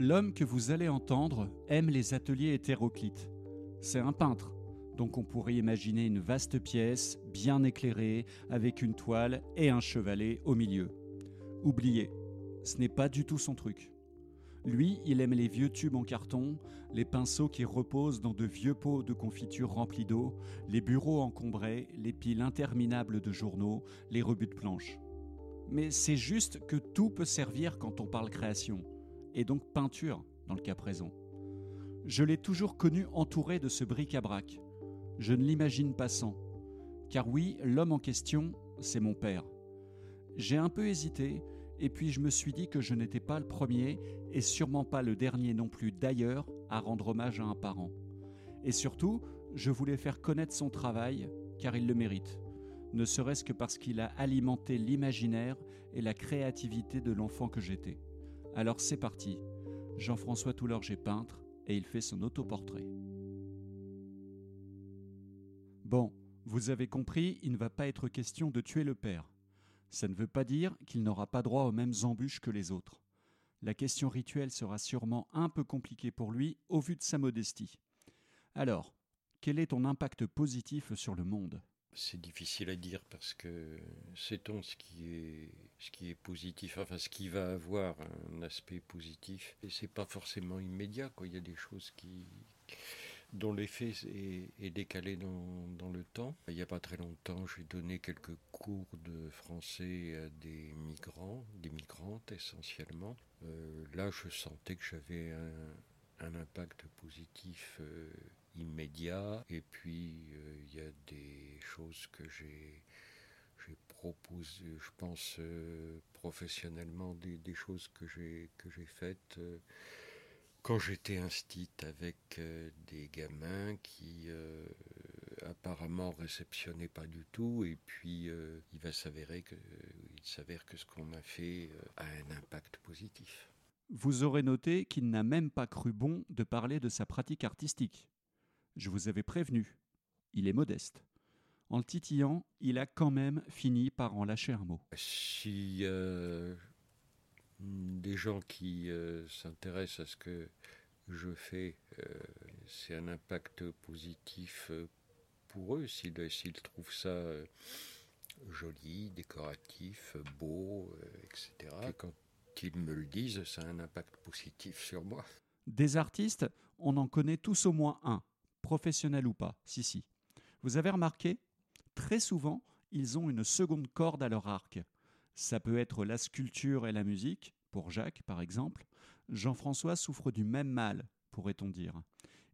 L'homme que vous allez entendre aime les ateliers hétéroclites. C'est un peintre, donc on pourrait imaginer une vaste pièce, bien éclairée, avec une toile et un chevalet au milieu. Oubliez, ce n'est pas du tout son truc. Lui, il aime les vieux tubes en carton, les pinceaux qui reposent dans de vieux pots de confiture remplis d'eau, les bureaux encombrés, les piles interminables de journaux, les rebuts de planches. Mais c'est juste que tout peut servir quand on parle création, et donc peinture dans le cas présent. Je l'ai toujours connu entouré de ce bric-à-brac. Je ne l'imagine pas sans. Car oui, l'homme en question, c'est mon père. J'ai un peu hésité, et puis je me suis dit que je n'étais pas le premier, et sûrement pas le dernier non plus d'ailleurs, à rendre hommage à un parent. Et surtout, je voulais faire connaître son travail, car il le mérite, ne serait-ce que parce qu'il a alimenté l'imaginaire et la créativité de l'enfant que j'étais. Alors c'est parti, Jean-François Toulorge est peintre, et il fait son autoportrait. Bon, vous avez compris, il ne va pas être question de tuer le père. Ça ne veut pas dire qu'il n'aura pas droit aux mêmes embûches que les autres. La question rituelle sera sûrement un peu compliquée pour lui au vu de sa modestie. Alors, quel est ton impact positif sur le monde? C'est difficile à dire parce que sait-on ce qui est positif, enfin ce qui va avoir un aspect positif et c'est pas forcément immédiat quoi. Il y a des choses qui dont l'effet est, décalé dans, le temps. Il n'y a pas très longtemps, j'ai donné quelques cours de français à des migrants, des migrantes essentiellement. Euh, là, je sentais que j'avais un, impact positif euh, immédiat. Et puis, euh, il y a des choses que j'ai proposé, je pense professionnellement, des, choses que j'ai faites quand j'étais instit avec euh, des gamins qui euh, apparemment réceptionnaient pas du tout, et puis euh, il va s'avérer que il s'avère que ce qu'on a fait a un impact positif. Vous aurez noté qu'il n'a même pas cru bon de parler de sa pratique artistique. Je vous avais prévenu, il est modeste. En le titillant, il a quand même fini par en lâcher un mot. Si des gens qui euh, s'intéressent à ce que je fais, euh, c'est un impact positif euh, pour eux s'ils trouvent ça joli, décoratif, beau, etc. Et quand ils me le disent, ça a un impact positif sur moi. Des artistes, on en connaît tous au moins un, professionnel ou pas, si si. Vous avez remarqué Très souvent, ils ont une seconde corde à leur arc. Ça peut être la sculpture et la musique, pour Jacques par exemple. Jean-François souffre du même mal, pourrait-on dire.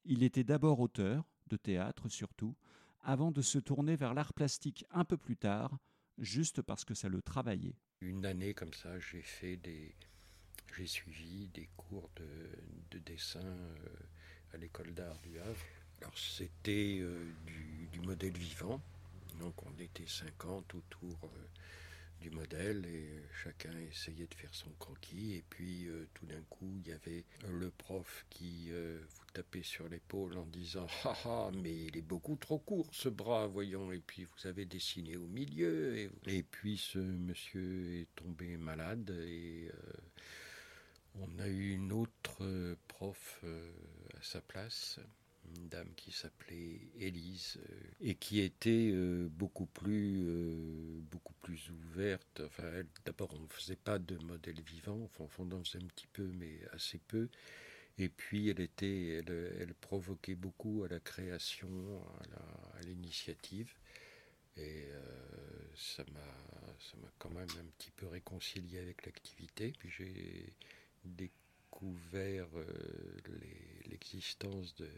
Il était d'abord auteur, de théâtre surtout, avant de se tourner vers l'art plastique un peu plus tard, juste parce que ça le travaillait. Une année comme ça, j'ai fait des. J'ai suivi des cours de, dessin euh, à l'école d'art du Havre. Alors c'était euh, du, modèle vivant, donc on était 50 autour. Euh, du modèle et chacun essayait de faire son croquis. Et puis euh, tout d'un coup il y avait le prof qui euh, vous tapait sur l'épaule en disant ah ah mais il est beaucoup trop court ce bras voyons et puis vous avez dessiné au milieu et, puis ce monsieur est tombé malade et euh, on a eu une autre prof à sa place une dame qui s'appelait Élise euh, et qui était euh, beaucoup plus euh, beaucoup plus ouverte. Enfin, d'abord, on ne faisait pas de modèle vivant, enfin, on en faisait un petit peu, mais assez peu. Et puis, elle était, elle, provoquait beaucoup à la création, à l'initiative. Et ça m'a ça m'a quand même un petit peu réconcilié avec l'activité. Puis j'ai découvert l'existence de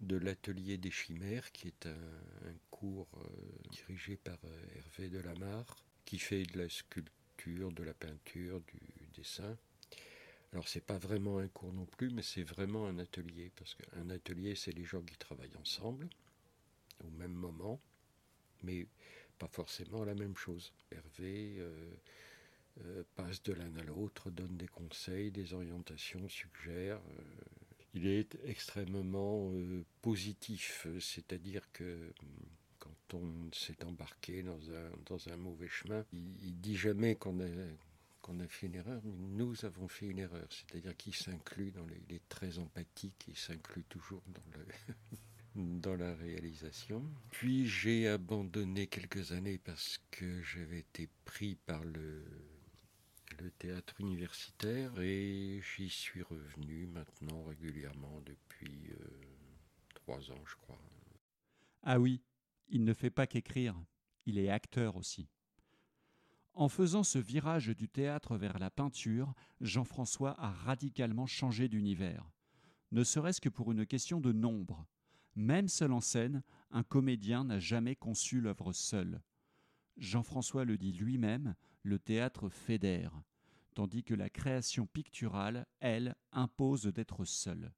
de l'atelier des chimères, qui est un, cours euh, dirigé par euh, Hervé Delamarre, qui fait de la sculpture, de la peinture, du dessin. Alors c'est pas vraiment un cours non plus, mais c'est vraiment un atelier, parce qu'un atelier, c'est les gens qui travaillent ensemble, au même moment, mais pas forcément la même chose. Hervé euh, passe de l'un à l'autre, donne des conseils, des orientations, suggère il est extrêmement euh, positif, c'est-à-dire que hum, quand on s'est embarqué dans un, mauvais chemin, il, dit jamais qu'on a fait une erreur, mais nous avons fait une erreur. C'est-à-dire qu'il s'inclut dans les, les traits empathiques, il s'inclut toujours dans la réalisation. Puis j'ai abandonné quelques années parce que j'avais été pris par le, le théâtre universitaire et j'y suis revenu maintenant régulièrement depuis euh, trois ans, je crois. Ah oui, il ne fait pas qu'écrire, il est acteur aussi. En faisant ce virage du théâtre vers la peinture, Jean-François a radicalement changé d'univers, ne serait-ce que pour une question de nombre. Même seul en scène, un comédien n'a jamais conçu l'œuvre seul. Jean-François le dit lui-même, le théâtre fédère, tandis que la création picturale, elle, impose d'être seule.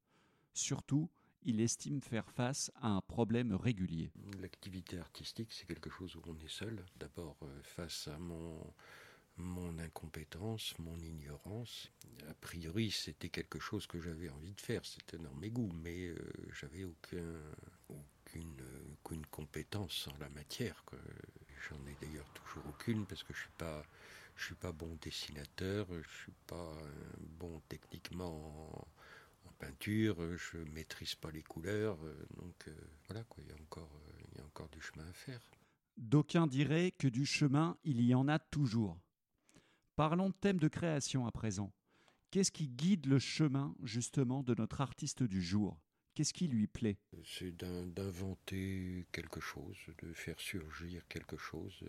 Surtout, il estime faire face à un problème régulier. L'activité artistique, c'est quelque chose où on est seul. D'abord euh, face à mon, mon incompétence, mon ignorance. A priori, c'était quelque chose que j'avais envie de faire, c'était dans mes goûts, mais euh, j'avais aucun, aucune, aucune compétence en la matière. J'en ai d'ailleurs toujours aucune parce que je suis pas, je suis pas bon dessinateur, je suis pas bon techniquement en peinture, je maîtrise pas les couleurs, euh, donc euh, voilà quoi, il y a encore, euh, il y a encore du chemin à faire. D'aucuns diraient que du chemin, il y en a toujours. Parlons de thème de création à présent. Qu'est-ce qui guide le chemin justement de notre artiste du jour? Qu'est-ce qui lui plaît? C'est d'inventer quelque chose, de faire surgir quelque chose.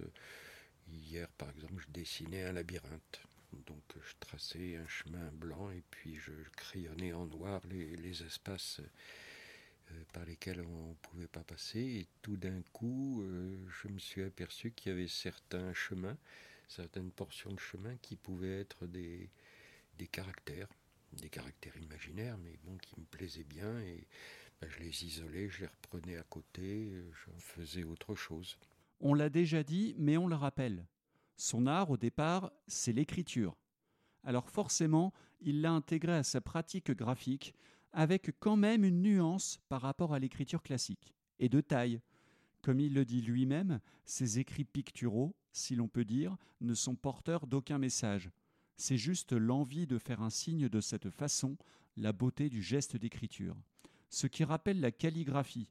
Hier, par exemple, je dessinais un labyrinthe. Donc je traçais un chemin blanc et puis je crayonnais en noir les, espaces euh, par lesquels on ne pouvait pas passer. Et tout d'un coup, euh, je me suis aperçu qu'il y avait certains chemins, certaines portions de chemin qui pouvaient être des, des caractères, des caractères imaginaires, mais bon, qui me plaisaient bien. Et ben, je les isolais, je les reprenais à côté, j'en faisais autre chose. On l'a déjà dit, mais on le rappelle. Son art, au départ, c'est l'écriture. Alors forcément, il l'a intégré à sa pratique graphique, avec quand même une nuance par rapport à l'écriture classique, et de taille. Comme il le dit lui-même, ses écrits picturaux, si l'on peut dire, ne sont porteurs d'aucun message. C'est juste l'envie de faire un signe de cette façon, la beauté du geste d'écriture. Ce qui rappelle la calligraphie,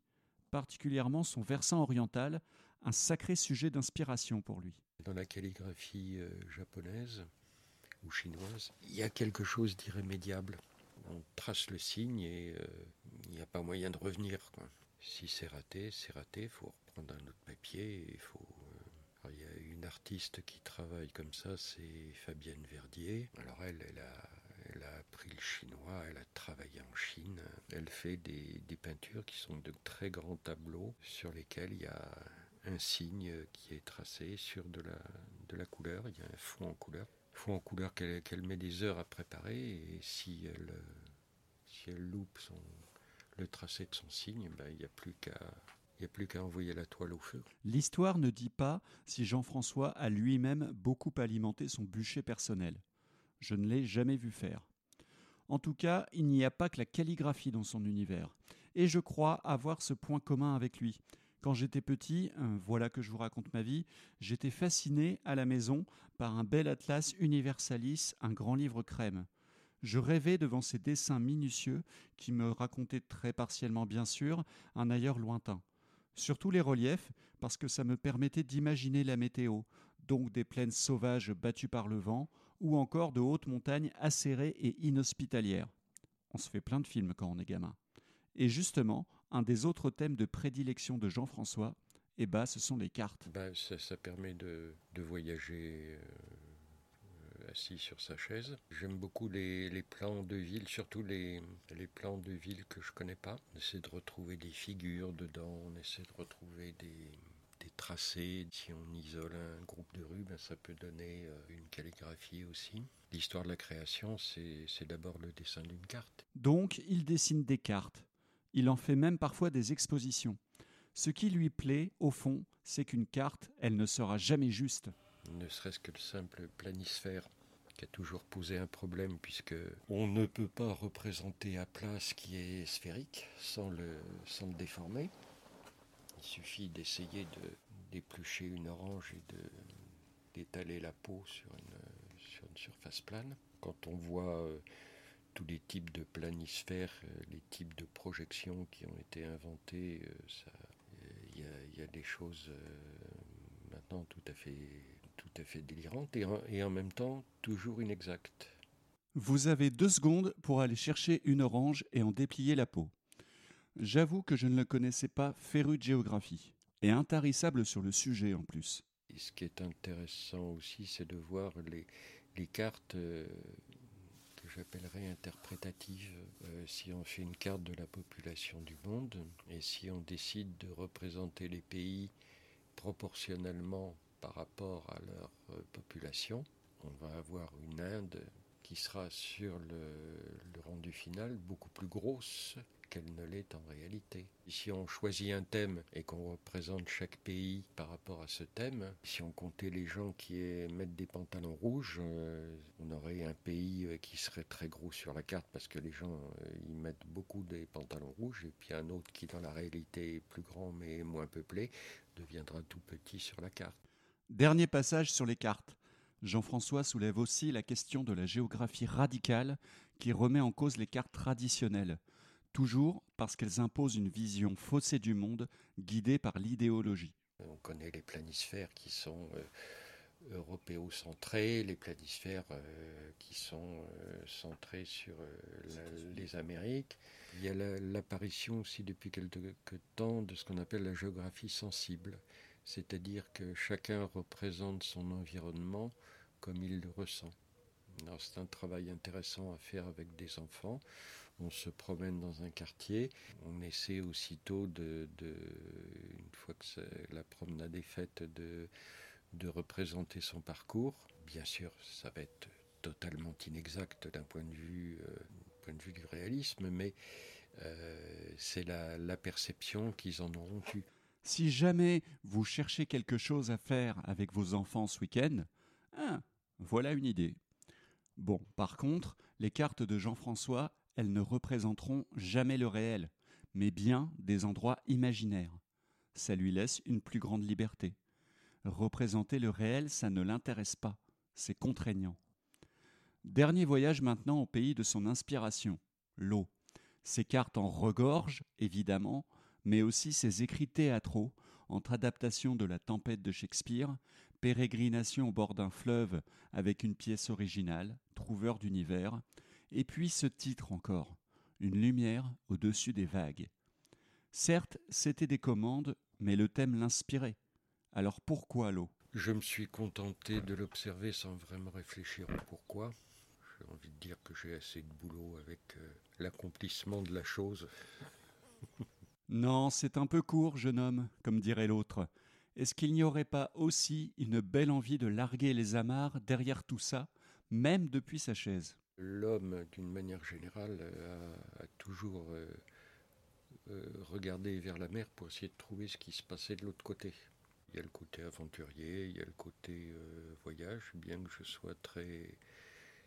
particulièrement son versant oriental, un sacré sujet d'inspiration pour lui. Dans la calligraphie euh, japonaise ou chinoise, il y a quelque chose d'irrémédiable. On trace le signe et euh, il n'y a pas moyen de revenir. Si c'est raté, c'est raté, il faut reprendre un autre papier. Il faut, il y a une artiste qui travaille comme ça, c'est Fabienne Verdier. Alors elle, elle a, elle a appris le chinois, elle a travaillé en Chine. Elle fait des, des peintures qui sont de très grands tableaux sur lesquels il y a un signe qui est tracé sur de la, de la couleur. Il y a un fond en couleur. Fond en couleur qu'elle met des heures à préparer. Et si elle, si elle loupe son, le tracé de son signe, ben, il n'y a plus qu'à plus qu'à envoyer la toile au feu. L'histoire ne dit pas si Jean-François a lui-même beaucoup alimenté son bûcher personnel. Je ne l'ai jamais vu faire. En tout cas, il n'y a pas que la calligraphie dans son univers. Et je crois avoir ce point commun avec lui. Quand j'étais petit, euh, voilà que je vous raconte ma vie, j'étais fasciné à la maison par un bel atlas Universalis, un grand livre crème. Je rêvais devant ces dessins minutieux qui me racontaient très partiellement bien sûr un ailleurs lointain. Surtout les reliefs, parce que ça me permettait d'imaginer la météo, donc des plaines sauvages battues par le vent, ou encore de hautes montagnes acérées et inhospitalières. On se fait plein de films quand on est gamin. Et justement, un des autres thèmes de prédilection de Jean-François, eh ben, ce sont les cartes. Ben, ça, permet de, voyager euh, assis sur sa chaise. J'aime beaucoup les, plans de ville, surtout les, les plans de ville que je connais pas. On essaie de retrouver des figures dedans, on essaie de retrouver des, des tracés. Si on isole un groupe de rues, ben, ça peut donner euh, une calligraphie aussi. L'histoire de la création, c'est d'abord le dessin d'une carte. Donc, il dessine des cartes. Il en fait même parfois des expositions. Ce qui lui plaît, au fond, c'est qu'une carte, elle ne sera jamais juste. Ne serait-ce que le simple planisphère toujours posé un problème puisque on ne peut pas représenter à plat ce qui est sphérique sans le, sans le déformer. Il suffit d'essayer de d'éplucher une orange et de d'étaler la peau sur une, sur une surface plane. Quand on voit tous les types de planisphères, les types de projections qui ont été inventés, il y, a des choses maintenant tout à fait, tout à fait délirantes et et en même temps toujours inexactes. Vous avez deux secondes pour aller chercher une orange et en déplier la peau. J'avoue que je ne le connaissais pas féru de géographie, et intarissable sur le sujet en plus. ce qui est intéressant aussi, c'est de voir les, les cartes euh, que j'appellerais interprétatives. Euh, si on fait une carte de la population du monde, et si on décide de représenter les pays proportionnellement par rapport à leur euh, population, on va avoir une Inde qui sera sur le, rendu final beaucoup plus grosse qu'elle ne l'est en réalité. Si on choisit un thème et qu'on représente chaque pays par rapport à ce thème, si on comptait les gens qui mettent des pantalons rouges, euh, on aurait un pays euh, qui serait très gros sur la carte parce que les gens ils mettent beaucoup des pantalons rouges et puis un autre qui dans la réalité est plus grand mais moins peuplé deviendra tout petit sur la carte. Dernier passage sur les cartes. Jean-François soulève aussi la question de la géographie radicale qui remet en cause les cartes traditionnelles, toujours parce qu'elles imposent une vision faussée du monde guidée par l'idéologie. On connaît les planisphères qui sont euh, européocentrés, les planisphères euh, qui sont euh, centrés sur les Amériques. Il y a l'apparition aussi depuis quelque temps de ce qu'on appelle la géographie sensible, c'est-à-dire que chacun représente son environnement comme il le ressent. C'est un travail intéressant à faire avec des enfants. On se promène dans un quartier, on essaie aussitôt de, une fois que la promenade est faite, de, représenter son parcours. Bien sûr, ça va être totalement inexact d'un point de vue, euh, du réalisme, mais euh, c'est la, la perception qu'ils en auront eu. Si jamais vous cherchez quelque chose à faire avec vos enfants ce week-end, hein, voilà une idée. Bon, par contre, les cartes de Jean-François, elles ne représenteront jamais le réel, mais bien des endroits imaginaires. Ça lui laisse une plus grande liberté. Représenter le réel, ça ne l'intéresse pas, c'est contraignant. Dernier voyage maintenant au pays de son inspiration, l'eau. Ses cartes en regorgent, évidemment, mais aussi ses écrits théâtraux, entre adaptation de la tempête de Shakespeare, pérégrination au bord d'un fleuve avec une pièce originale, trouveur d'univers, et puis ce titre encore, Une lumière au-dessus des vagues. Certes, c'était des commandes, mais le thème l'inspirait. Alors pourquoi l'eau? Je me suis contenté de l'observer sans vraiment réfléchir au pourquoi. J'ai envie de dire que j'ai assez de boulot avec euh, l'accomplissement de la chose. Non, c'est un peu court, jeune homme, comme dirait l'autre. Est-ce qu'il n'y aurait pas aussi une belle envie de larguer les amarres derrière tout ça, même depuis sa chaise? L'homme, d'une manière générale, a, toujours euh, euh, regardé vers la mer pour essayer de trouver ce qui se passait de l'autre côté. Il y a le côté aventurier, il y a le côté euh, voyage, bien que je sois très,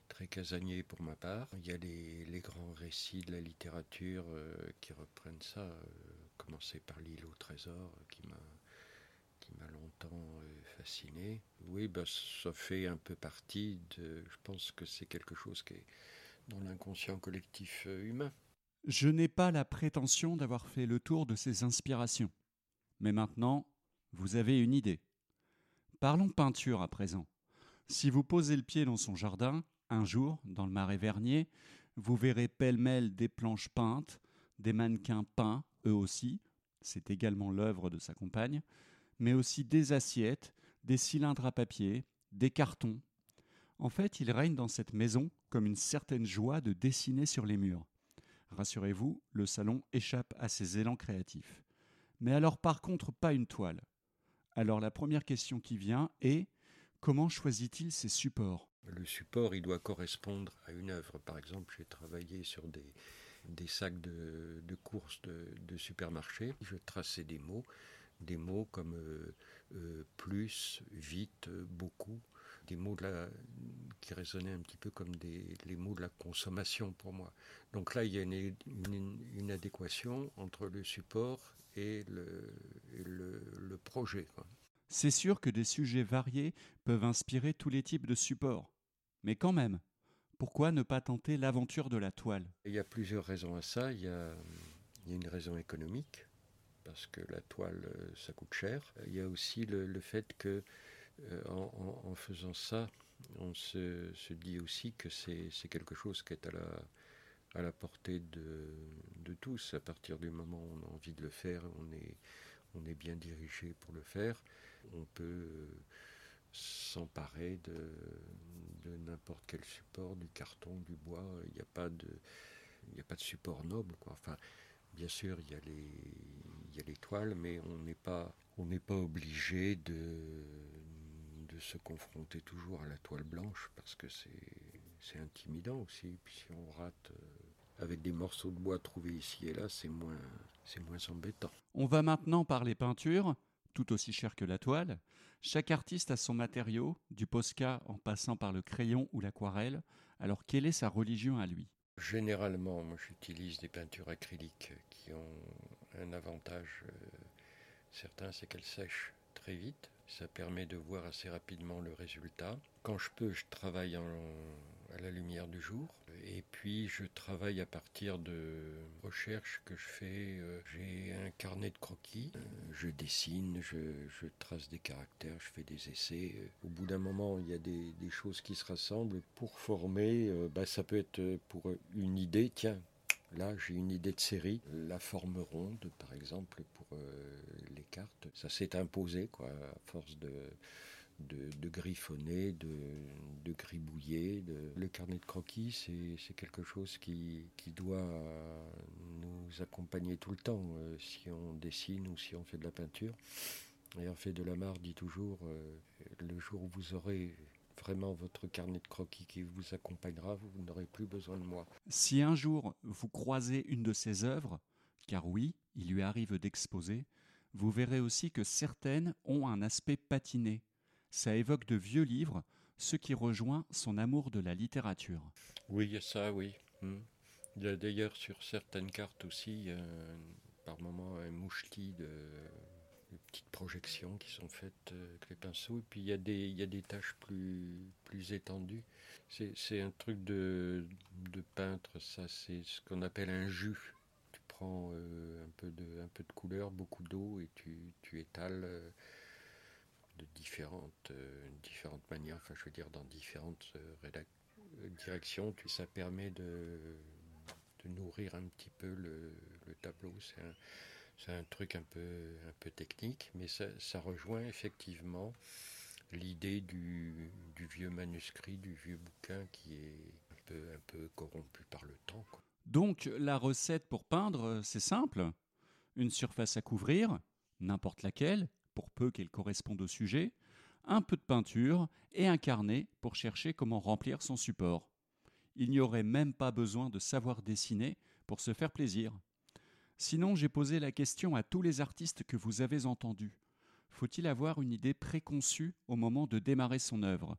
très casanier pour ma part. Il y a les grands récits de la littérature qui reprennent ça, commencer par l'île au trésor, qui m'a qui m'a longtemps euh, fasciné. Oui, bah, ça fait un peu partie de. Je pense que c'est quelque chose qui est dans l'inconscient collectif euh, humain. Je n'ai pas la prétention d'avoir fait le tour de ces inspirations. Mais maintenant, vous avez une idée. Parlons peinture à présent. Si vous posez le pied dans son jardin, un jour, dans le marais vernier, vous verrez pêle-mêle des planches peintes, des mannequins peints, eux aussi, c'est également l'œuvre de sa compagne, mais aussi des assiettes, des cylindres à papier, des cartons. En fait, il règne dans cette maison comme une certaine joie de dessiner sur les murs. Rassurez-vous, le salon échappe à ses élans créatifs. Mais alors par contre pas une toile. Alors la première question qui vient est comment choisit-il ses supports? Le support, il doit correspondre à une œuvre. Par exemple, j'ai travaillé sur des, des sacs de, courses de, supermarché. Je traçais des mots des mots comme euh, euh, plus, vite, beaucoup, des mots qui résonnaient un petit peu comme des, les mots de la consommation pour moi. Donc là, il y a une, adéquation entre le support et le, projet. C'est sûr que des sujets variés peuvent inspirer tous les types de supports. Mais quand même, pourquoi ne pas tenter l'aventure de la toile? Il y a plusieurs raisons à ça. Il y a, une raison économique, parce que la toile, euh, ça coûte cher. Il y a aussi le, fait que, euh, en, faisant ça, on se, dit aussi que c'est quelque chose qui est à la, portée de, tous. À partir du moment où on a envie de le faire, on est, on est bien dirigé pour le faire. On peut euh, s'emparer de, n'importe quel support, du carton, du bois. Il n'y a pas de, il a pas de support noble, quoi. Enfin, bien sûr, il y a les, il y a les toiles, mais on n'est pas, on n'est pas obligé de, de se confronter toujours à la toile blanche parce que c'est, intimidant aussi. Puis si on rate euh, avec des morceaux de bois trouvés ici et là, c'est moins, c'est moins embêtant. On va maintenant parler peinture tout aussi cher que la toile. Chaque artiste a son matériau, du posca en passant par le crayon ou l'aquarelle. Alors quelle est sa religion à lui? Généralement, moi j'utilise des peintures acryliques qui ont un avantage euh, certain, c'est qu'elles sèchent très vite. Ça permet de voir assez rapidement le résultat. Quand je peux, je travaille à la lumière du jour. Et puis, je travaille à partir de recherches que je fais. Euh, j'ai un carnet de croquis. Euh, je dessine, je, trace des caractères, je fais des essais. Au bout d'un moment, il y a des, choses qui se rassemblent pour former. Euh, bah, ça peut être pour une idée. Tiens, Là, j'ai une idée de série, la forme ronde, par exemple, pour euh, les cartes. Ça s'est imposé, quoi, à force de, de, griffonner, de, de gribouiller. Le carnet de croquis, c'est quelque chose qui, doit nous accompagner tout le temps, euh, si on dessine ou si on fait de la peinture. Et en fait de la marre dit toujours, euh, le jour où vous aurez vraiment votre carnet de croquis qui vous accompagnera, vous n'aurez plus besoin de moi. Si un jour vous croisez une de ses œuvres, car oui, il lui arrive d'exposer, vous verrez aussi que certaines ont un aspect patiné. Ça évoque de vieux livres, ce qui rejoint son amour de la littérature. Oui, il y a ça, oui. Hmm. Il y a d'ailleurs sur certaines cartes aussi, par moment, un moucheti de petites projections qui sont faites euh, avec les pinceaux. Et puis il y a des, il tâches plus, étendues. C'est un truc de, peintre, ça, c'est ce qu'on appelle un jus. Tu prends euh, un, peu de, couleur, beaucoup d'eau, et tu, tu étales euh, de différentes, différentes manières, enfin je veux dire dans différentes directions. Tu, ça permet de, de nourrir un petit peu le, le tableau. C'est un, un truc un peu, un peu technique, mais ça, rejoint effectivement l'idée du, vieux manuscrit, du vieux bouquin qui est un peu, un peu corrompu par le temps. Donc la recette pour peindre, c'est simple. Une surface à couvrir, n'importe laquelle, pour peu qu'elle corresponde au sujet, un peu de peinture et un carnet pour chercher comment remplir son support. Il n'y aurait même pas besoin de savoir dessiner pour se faire plaisir. Sinon, j'ai posé la question à tous les artistes que vous avez entendus. Faut-il avoir une idée préconçue au moment de démarrer son œuvre?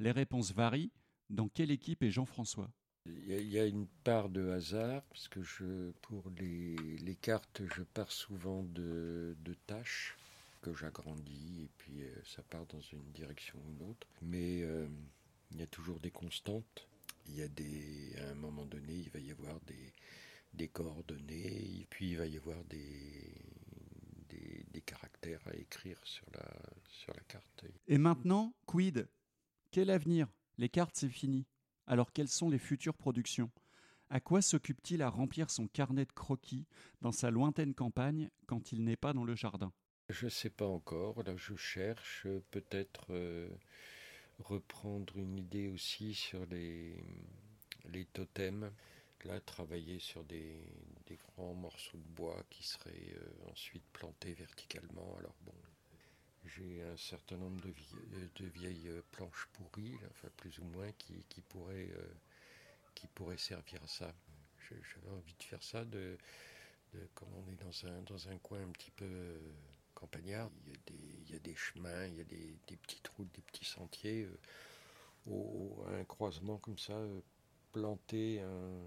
Les réponses varient. Dans quelle équipe est Jean-François? Il y, a une part de hasard, parce que pour les, cartes, je pars souvent de, tâches que j'agrandis, et puis euh, ça part dans une direction ou une autre. Mais euh, il y a toujours des constantes. Il y a des, à un moment donné, il va y avoir des, des coordonnées, et puis il va y avoir des, des, caractères à écrire sur la, sur la carte. Et maintenant, quid Quel avenir? Les cartes, c'est fini. Alors quelles sont les futures productions? À quoi s'occupe-t-il à remplir son carnet de croquis dans sa lointaine campagne quand il n'est pas dans le jardin? Je ne sais pas encore. Là, je cherche peut-être euh, reprendre une idée aussi sur les, les totems là travailler sur des, grands morceaux de bois qui seraient euh, ensuite plantés verticalement. Alors bon, j'ai un certain nombre de, de vieilles euh, planches pourries, enfin plus ou moins, qui, qui, pourraient, euh, qui pourraient servir à ça. J'avais envie de faire ça, de, comme on est dans un, dans un coin un petit peu il y, a des, chemins, il y a des, petites routes, des petits sentiers. au, un croisement comme ça, planter, un,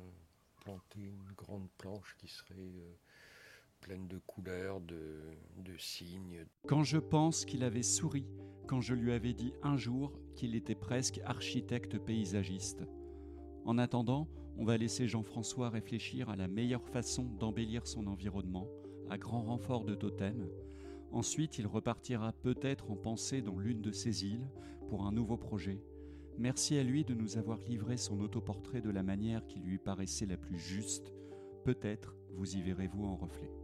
planter une grande planche qui serait euh, pleine de couleurs, de, de signes. Quand je pense qu'il avait souri quand je lui avais dit un jour qu'il était presque architecte paysagiste. En attendant, on va laisser Jean-François réfléchir à la meilleure façon d'embellir son environnement, à grand renfort de totems. Ensuite, il repartira peut-être en pensée dans l'une de ces îles pour un nouveau projet. Merci à lui de nous avoir livré son autoportrait de la manière qui lui paraissait la plus juste. Peut-être vous y verrez-vous en reflet.